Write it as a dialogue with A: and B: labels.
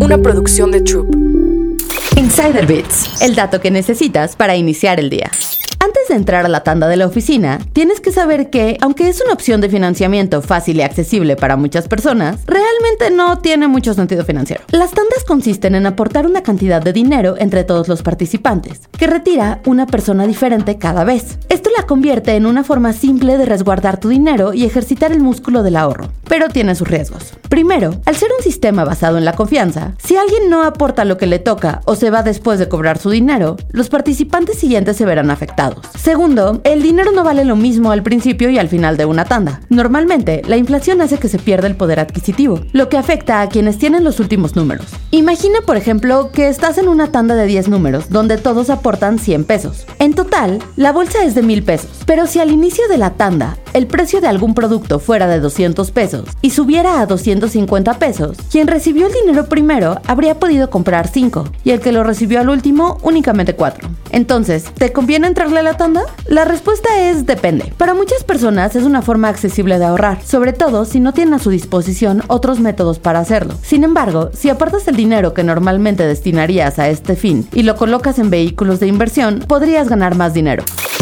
A: Una producción de Troop.
B: Insider Bits, el dato que necesitas para iniciar el día. Antes de entrar a la tanda de la oficina, tienes que saber que, aunque es una opción de financiamiento fácil y accesible para muchas personas, realmente no tiene mucho sentido financiero. Las tandas consisten en aportar una cantidad de dinero entre todos los participantes, que retira una persona diferente cada vez. La convierte en una forma simple de resguardar tu dinero y ejercitar el músculo del ahorro, pero tiene sus riesgos. Primero, al ser un sistema basado en la confianza, si alguien no aporta lo que le toca o se va después de cobrar su dinero, los participantes siguientes se verán afectados. Segundo, el dinero no vale lo mismo al principio y al final de una tanda. Normalmente, la inflación hace que se pierda el poder adquisitivo, lo que afecta a quienes tienen los últimos números. Imagina, por ejemplo, que estás en una tanda de 10 números, donde todos aportan 100 pesos. En total, la bolsa es de 1000 pero si al inicio de la tanda el precio de algún producto fuera de 200 pesos y subiera a 250 pesos, quien recibió el dinero primero habría podido comprar 5 y el que lo recibió al último únicamente 4. Entonces, ¿te conviene entrarle a la tanda? La respuesta es depende. Para muchas personas es una forma accesible de ahorrar, sobre todo si no tienen a su disposición otros métodos para hacerlo. Sin embargo, si apartas el dinero que normalmente destinarías a este fin y lo colocas en vehículos de inversión, podrías ganar más dinero.